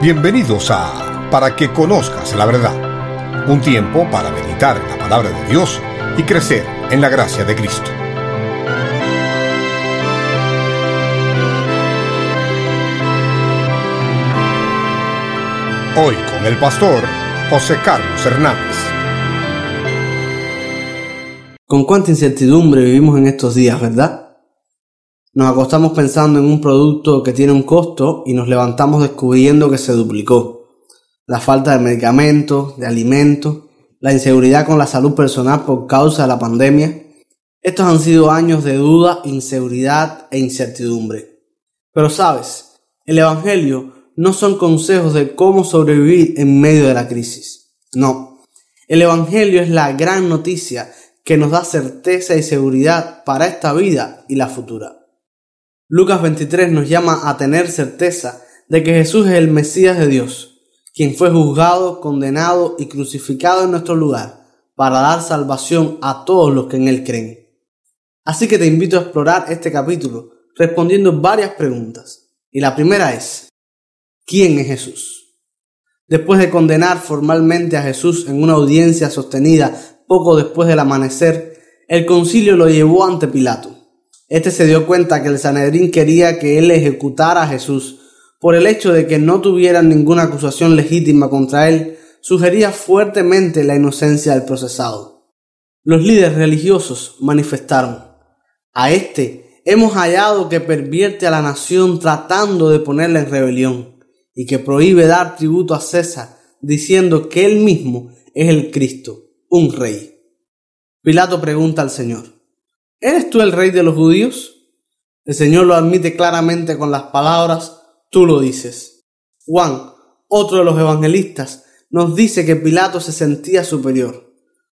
Bienvenidos a Para que conozcas la verdad, un tiempo para meditar en la palabra de Dios y crecer en la gracia de Cristo. Hoy con el pastor José Carlos Hernández. Con cuánta incertidumbre vivimos en estos días, ¿verdad? Nos acostamos pensando en un producto que tiene un costo y nos levantamos descubriendo que se duplicó. La falta de medicamentos, de alimentos, la inseguridad con la salud personal por causa de la pandemia. Estos han sido años de duda, inseguridad e incertidumbre. Pero sabes, el Evangelio no son consejos de cómo sobrevivir en medio de la crisis. No, el Evangelio es la gran noticia que nos da certeza y seguridad para esta vida y la futura. Lucas 23 nos llama a tener certeza de que Jesús es el Mesías de Dios, quien fue juzgado, condenado y crucificado en nuestro lugar para dar salvación a todos los que en Él creen. Así que te invito a explorar este capítulo respondiendo varias preguntas. Y la primera es, ¿Quién es Jesús? Después de condenar formalmente a Jesús en una audiencia sostenida poco después del amanecer, el concilio lo llevó ante Pilato. Este se dio cuenta que el Sanedrín quería que él ejecutara a Jesús por el hecho de que no tuvieran ninguna acusación legítima contra él, sugería fuertemente la inocencia del procesado. Los líderes religiosos manifestaron, a este hemos hallado que pervierte a la nación tratando de ponerla en rebelión y que prohíbe dar tributo a César, diciendo que él mismo es el Cristo, un rey. Pilato pregunta al Señor, ¿eres tú el rey de los judíos? El Señor lo admite claramente con las palabras, tú lo dices. Juan, otro de los evangelistas, nos dice que Pilato se sentía superior,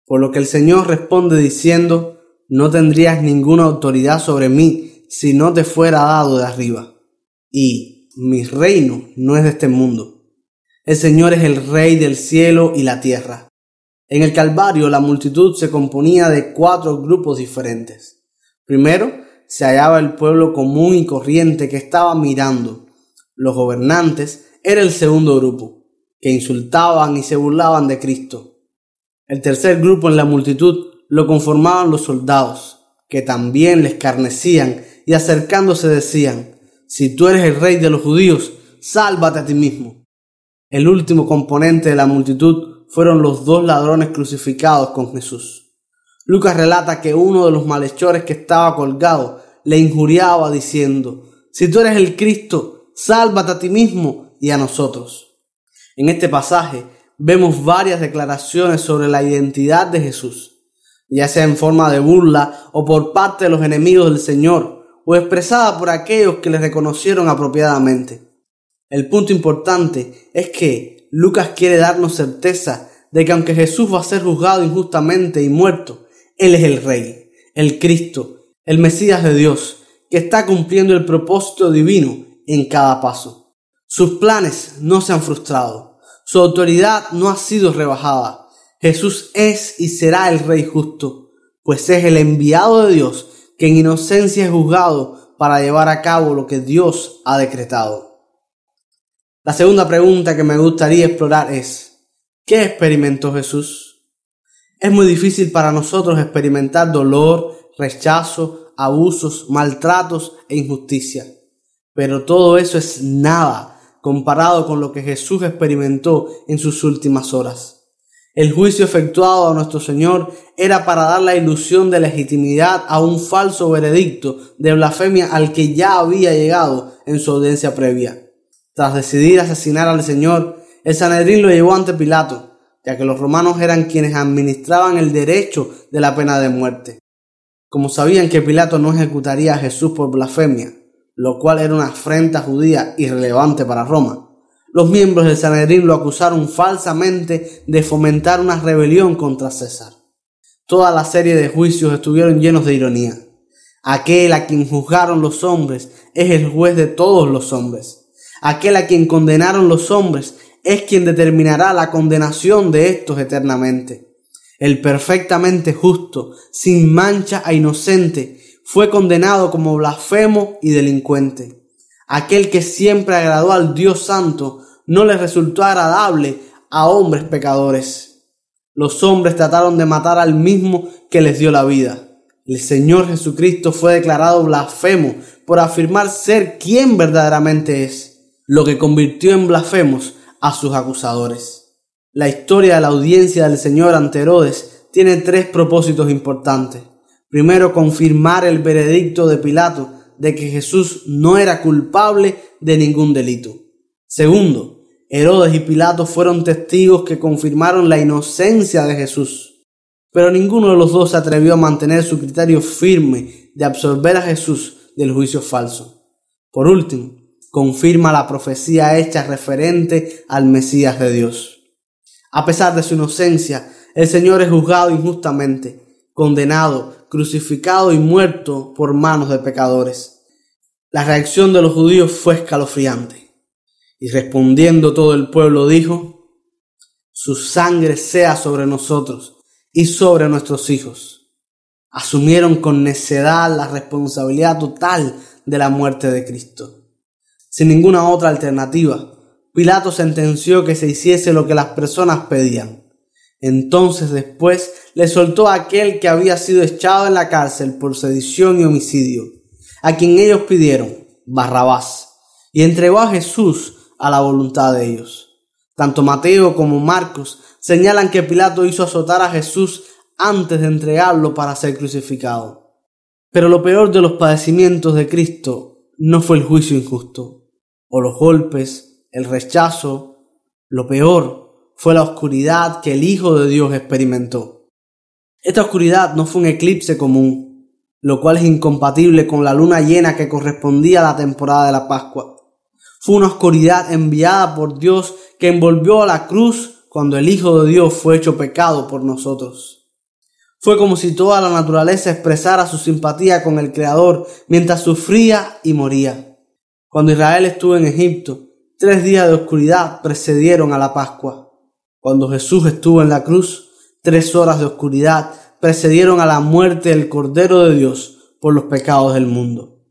por lo que el Señor responde diciendo, no tendrías ninguna autoridad sobre mí si no te fuera dado de arriba. Y mi reino no es de este mundo. El Señor es el Rey del cielo y la tierra. En el Calvario la multitud se componía de cuatro grupos diferentes. Primero se hallaba el pueblo común y corriente que estaba mirando. Los gobernantes era el segundo grupo, que insultaban y se burlaban de Cristo. El tercer grupo en la multitud lo conformaban los soldados, que también les carnecían y acercándose decían, si tú eres el rey de los judíos, sálvate a ti mismo. El último componente de la multitud fueron los dos ladrones crucificados con Jesús. Lucas relata que uno de los malhechores que estaba colgado le injuriaba diciendo, si tú eres el Cristo, sálvate a ti mismo y a nosotros. En este pasaje vemos varias declaraciones sobre la identidad de Jesús, ya sea en forma de burla o por parte de los enemigos del Señor, o expresada por aquellos que le reconocieron apropiadamente. El punto importante es que Lucas quiere darnos certeza de que aunque Jesús va a ser juzgado injustamente y muerto, Él es el Rey, el Cristo, el Mesías de Dios, que está cumpliendo el propósito divino en cada paso. Sus planes no se han frustrado, su autoridad no ha sido rebajada. Jesús es y será el Rey justo, pues es el enviado de Dios que en inocencia es juzgado para llevar a cabo lo que Dios ha decretado. La segunda pregunta que me gustaría explorar es, ¿qué experimentó Jesús? Es muy difícil para nosotros experimentar dolor, rechazo, abusos, maltratos e injusticia, pero todo eso es nada comparado con lo que Jesús experimentó en sus últimas horas. El juicio efectuado a nuestro Señor era para dar la ilusión de legitimidad a un falso veredicto de blasfemia al que ya había llegado en su audiencia previa. Tras decidir asesinar al Señor, el Sanedrín lo llevó ante Pilato, ya que los romanos eran quienes administraban el derecho de la pena de muerte. Como sabían que Pilato no ejecutaría a Jesús por blasfemia, lo cual era una afrenta judía irrelevante para Roma, los miembros del Sanedrín lo acusaron falsamente de fomentar una rebelión contra César. Toda la serie de juicios estuvieron llenos de ironía. Aquel a quien juzgaron los hombres es el juez de todos los hombres. Aquel a quien condenaron los hombres es quien determinará la condenación de estos eternamente. El perfectamente justo, sin mancha e inocente, fue condenado como blasfemo y delincuente. Aquel que siempre agradó al Dios Santo no les resultó agradable a hombres pecadores. Los hombres trataron de matar al mismo que les dio la vida. El Señor Jesucristo fue declarado blasfemo por afirmar ser quien verdaderamente es, lo que convirtió en blasfemos a sus acusadores. La historia de la audiencia del Señor ante Herodes tiene tres propósitos importantes. Primero, confirmar el veredicto de Pilato de que Jesús no era culpable de ningún delito. Segundo, Herodes y Pilato fueron testigos que confirmaron la inocencia de Jesús. Pero ninguno de los dos se atrevió a mantener su criterio firme de absorber a Jesús del juicio falso. Por último, confirma la profecía hecha referente al Mesías de Dios. A pesar de su inocencia, el Señor es juzgado injustamente, condenado, crucificado y muerto por manos de pecadores. La reacción de los judíos fue escalofriante. Y respondiendo todo el pueblo dijo, su sangre sea sobre nosotros y sobre nuestros hijos. Asumieron con necedad la responsabilidad total de la muerte de Cristo. Sin ninguna otra alternativa, Pilato sentenció que se hiciese lo que las personas pedían. Entonces después le soltó a aquel que había sido echado en la cárcel por sedición y homicidio, a quien ellos pidieron, Barrabás, y entregó a Jesús a la voluntad de ellos. Tanto Mateo como Marcos señalan que Pilato hizo azotar a Jesús antes de entregarlo para ser crucificado. Pero lo peor de los padecimientos de Cristo no fue el juicio injusto, o los golpes, el rechazo, lo peor fue la oscuridad que el Hijo de Dios experimentó. Esta oscuridad no fue un eclipse común, lo cual es incompatible con la luna llena que correspondía a la temporada de la Pascua. Fue una oscuridad enviada por Dios que envolvió a la cruz cuando el Hijo de Dios fue hecho pecado por nosotros. Fue como si toda la naturaleza expresara su simpatía con el Creador mientras sufría y moría. Cuando Israel estuvo en Egipto, tres días de oscuridad precedieron a la Pascua. Cuando Jesús estuvo en la cruz, tres horas de oscuridad precedieron a la muerte del Cordero de Dios por los pecados del mundo.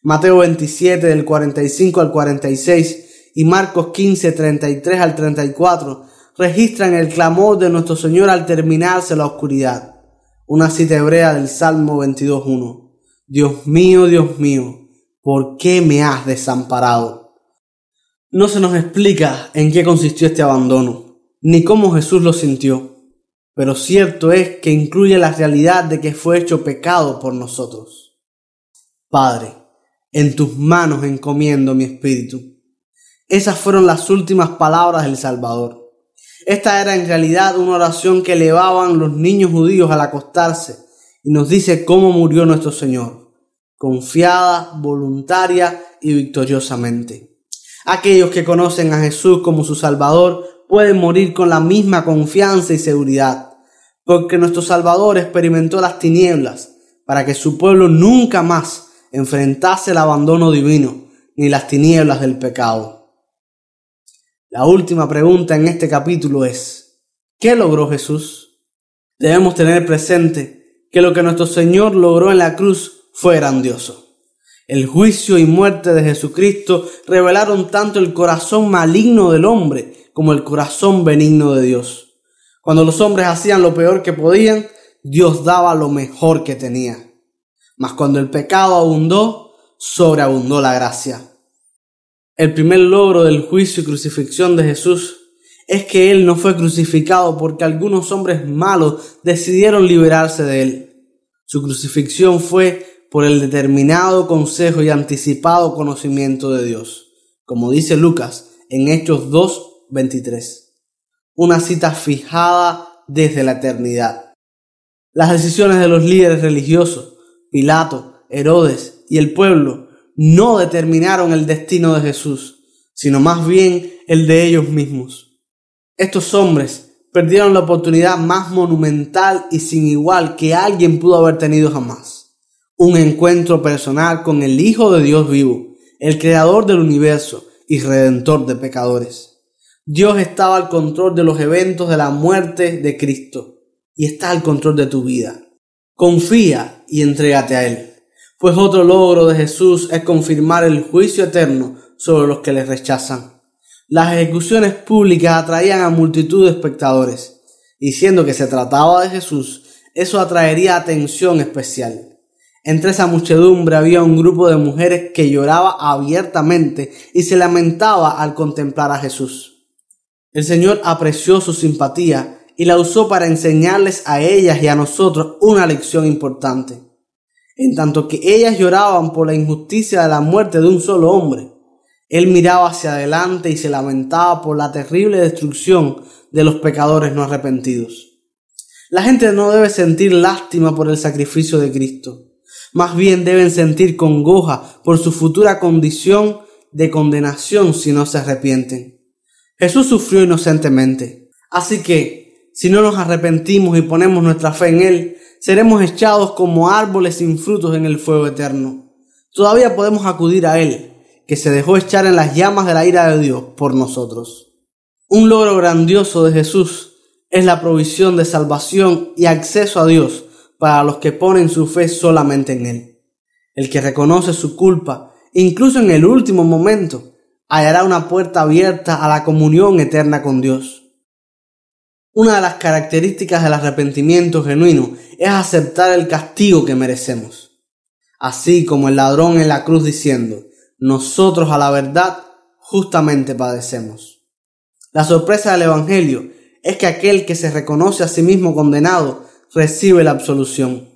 Mateo 27 del 45 al 46 y Marcos 15, 33 al 34 registran el clamor de nuestro Señor al terminarse la oscuridad. Una cita hebrea del Salmo 22.1. Dios mío, Dios mío, ¿por qué me has desamparado? No se nos explica en qué consistió este abandono, ni cómo Jesús lo sintió, pero cierto es que incluye la realidad de que fue hecho pecado por nosotros. Padre, en tus manos encomiendo mi espíritu. Esas fueron las últimas palabras del Salvador. Esta era en realidad una oración que elevaban los niños judíos al acostarse y nos dice cómo murió nuestro Señor, confiada, voluntaria y victoriosamente. Aquellos que conocen a Jesús como su Salvador pueden morir con la misma confianza y seguridad, porque nuestro Salvador experimentó las tinieblas para que su pueblo nunca más enfrentase el abandono divino ni las tinieblas del pecado. La última pregunta en este capítulo es, ¿qué logró Jesús? Debemos tener presente que lo que nuestro Señor logró en la cruz fue grandioso. El juicio y muerte de Jesucristo revelaron tanto el corazón maligno del hombre como el corazón benigno de Dios. Cuando los hombres hacían lo peor que podían, Dios daba lo mejor que tenía. Mas cuando el pecado abundó, sobreabundó la gracia. El primer logro del juicio y crucifixión de Jesús es que Él no fue crucificado porque algunos hombres malos decidieron liberarse de Él. Su crucifixión fue por el determinado consejo y anticipado conocimiento de Dios, como dice Lucas en Hechos 2.23. Una cita fijada desde la eternidad. Las decisiones de los líderes religiosos Pilato, Herodes y el pueblo no determinaron el destino de Jesús, sino más bien el de ellos mismos. Estos hombres perdieron la oportunidad más monumental y sin igual que alguien pudo haber tenido jamás. Un encuentro personal con el Hijo de Dios vivo, el Creador del universo y Redentor de pecadores. Dios estaba al control de los eventos de la muerte de Cristo y está al control de tu vida. Confía y entrégate a Él, pues otro logro de Jesús es confirmar el juicio eterno sobre los que le rechazan. Las ejecuciones públicas atraían a multitud de espectadores, y siendo que se trataba de Jesús, eso atraería atención especial. Entre esa muchedumbre había un grupo de mujeres que lloraba abiertamente y se lamentaba al contemplar a Jesús. El Señor apreció su simpatía y la usó para enseñarles a ellas y a nosotros una lección importante. En tanto que ellas lloraban por la injusticia de la muerte de un solo hombre, él miraba hacia adelante y se lamentaba por la terrible destrucción de los pecadores no arrepentidos. La gente no debe sentir lástima por el sacrificio de Cristo. Más bien deben sentir congoja por su futura condición de condenación si no se arrepienten. Jesús sufrió inocentemente. Así que, si no nos arrepentimos y ponemos nuestra fe en Él, seremos echados como árboles sin frutos en el fuego eterno. Todavía podemos acudir a Él que se dejó echar en las llamas de la ira de Dios por nosotros. Un logro grandioso de Jesús es la provisión de salvación y acceso a Dios para los que ponen su fe solamente en Él. El que reconoce su culpa, incluso en el último momento, hallará una puerta abierta a la comunión eterna con Dios. Una de las características del arrepentimiento genuino es aceptar el castigo que merecemos. Así como el ladrón en la cruz diciendo, nosotros a la verdad justamente padecemos. La sorpresa del Evangelio es que aquel que se reconoce a sí mismo condenado recibe la absolución.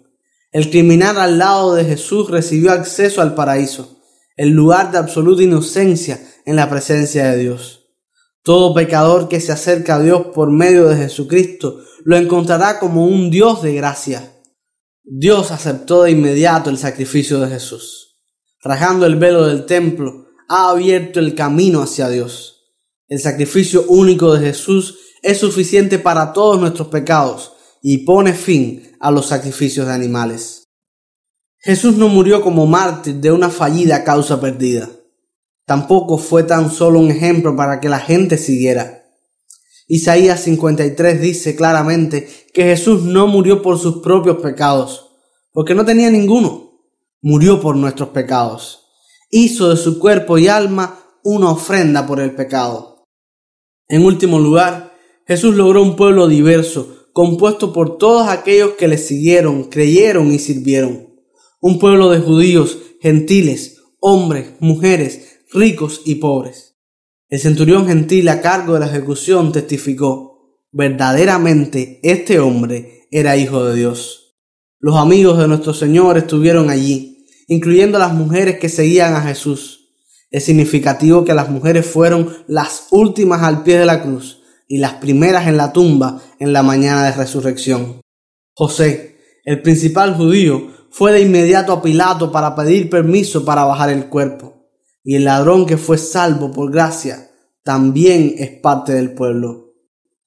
El criminal al lado de Jesús recibió acceso al paraíso, el lugar de absoluta inocencia en la presencia de Dios. Todo pecador que se acerca a Dios por medio de Jesucristo lo encontrará como un Dios de gracia. Dios aceptó de inmediato el sacrificio de Jesús rajando el velo del templo, ha abierto el camino hacia Dios. El sacrificio único de Jesús es suficiente para todos nuestros pecados y pone fin a los sacrificios de animales. Jesús no murió como mártir de una fallida causa perdida. Tampoco fue tan solo un ejemplo para que la gente siguiera. Isaías 53 dice claramente que Jesús no murió por sus propios pecados, porque no tenía ninguno murió por nuestros pecados. Hizo de su cuerpo y alma una ofrenda por el pecado. En último lugar, Jesús logró un pueblo diverso, compuesto por todos aquellos que le siguieron, creyeron y sirvieron. Un pueblo de judíos, gentiles, hombres, mujeres, ricos y pobres. El centurión gentil a cargo de la ejecución testificó, verdaderamente este hombre era hijo de Dios. Los amigos de nuestro Señor estuvieron allí, incluyendo las mujeres que seguían a Jesús. Es significativo que las mujeres fueron las últimas al pie de la cruz y las primeras en la tumba en la mañana de resurrección. José, el principal judío, fue de inmediato a Pilato para pedir permiso para bajar el cuerpo. Y el ladrón que fue salvo por gracia también es parte del pueblo.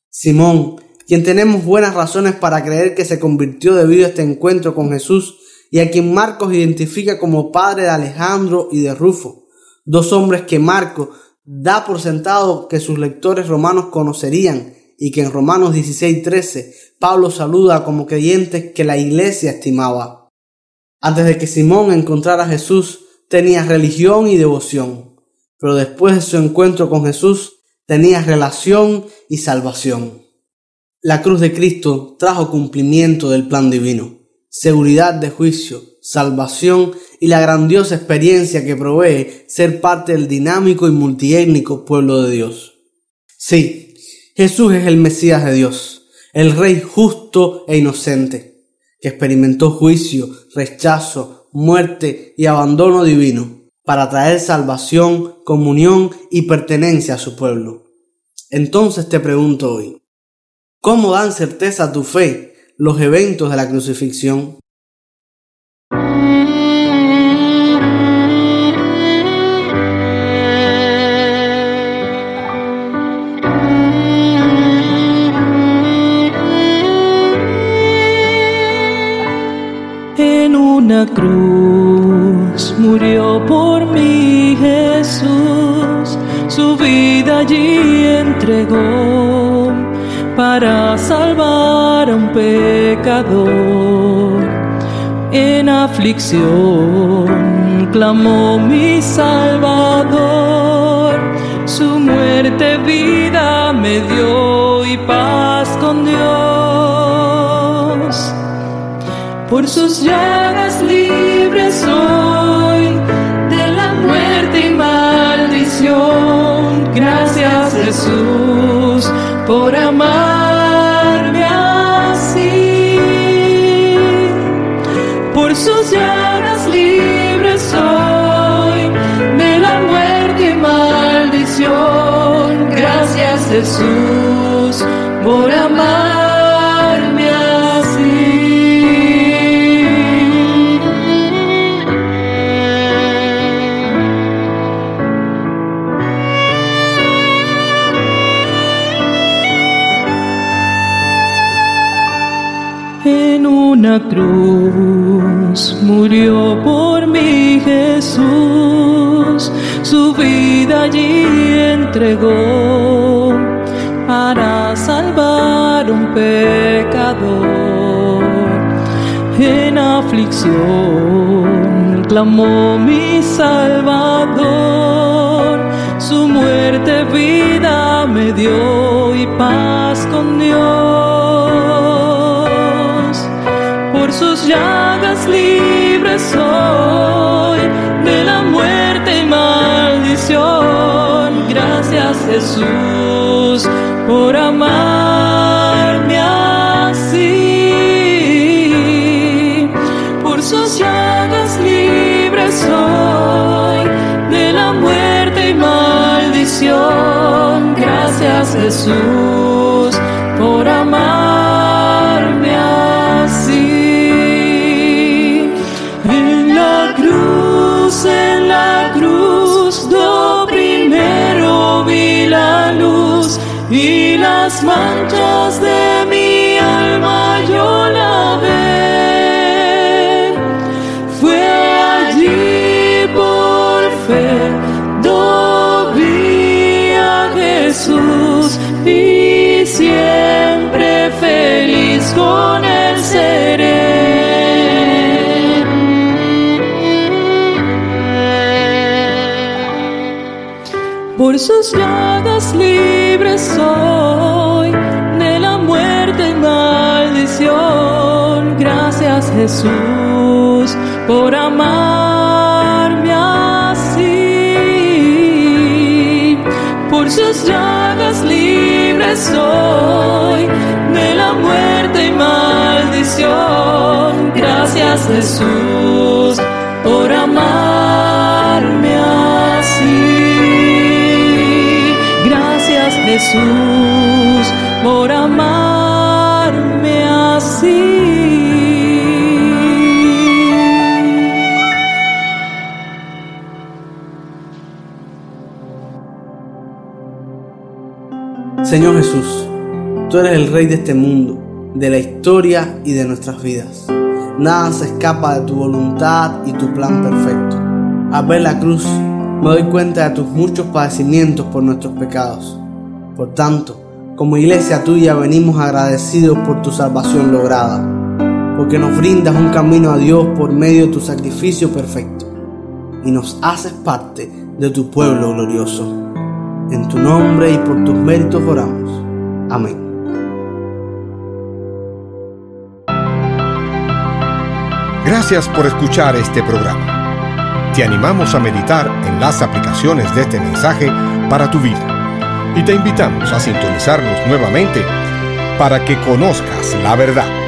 Simón, quien tenemos buenas razones para creer que se convirtió debido a este encuentro con Jesús y a quien Marcos identifica como padre de Alejandro y de Rufo, dos hombres que Marcos da por sentado que sus lectores romanos conocerían y que en Romanos 16:13 Pablo saluda como creyentes que la iglesia estimaba. Antes de que Simón encontrara a Jesús, tenía religión y devoción, pero después de su encuentro con Jesús, tenía relación y salvación. La cruz de Cristo trajo cumplimiento del plan divino, seguridad de juicio, salvación y la grandiosa experiencia que provee ser parte del dinámico y multiétnico pueblo de Dios. Sí, Jesús es el Mesías de Dios, el Rey justo e inocente, que experimentó juicio, rechazo, muerte y abandono divino para traer salvación, comunión y pertenencia a su pueblo. Entonces te pregunto hoy, ¿Cómo dan certeza a tu fe los eventos de la crucifixión? Para salvar a un pecador. En aflicción clamó mi Salvador, su muerte me dio y paz con Dios. Por sus llagas libres soy de la muerte y maldición. Gracias Jesús por amarme así. Por sus llagas libres soy de la muerte y maldición. Gracias Jesús por para salvar un pecador. En aflicción clamó mi Salvador, su muerte vida me dio y paz con Dios por sus llagas libres soy Jesús por amarme así. Por sus llagas libres soy de la muerte y maldición. Gracias Jesús por amarme las manchas de sus llagas libres soy de la muerte y maldición. Gracias Jesús por amarme así. Por sus llagas libres soy de la muerte y maldición. Gracias Jesús por amarme Jesús por amarme así. Señor Jesús, tú eres el Rey de este mundo, de la historia y de nuestras vidas. Nada se escapa de tu voluntad y tu plan perfecto. Al ver la cruz, me doy cuenta de tus muchos padecimientos por nuestros pecados. Por tanto, como iglesia tuya venimos agradecidos por tu salvación lograda, porque nos brindas un camino a Dios por medio de tu sacrificio perfecto y nos haces parte de tu pueblo glorioso. En tu nombre y por tus méritos oramos. Amén. Gracias por escuchar este programa. Te animamos a meditar en las aplicaciones de este mensaje para tu vida y te invitamos a sintonizarnos nuevamente para que conozcas la verdad.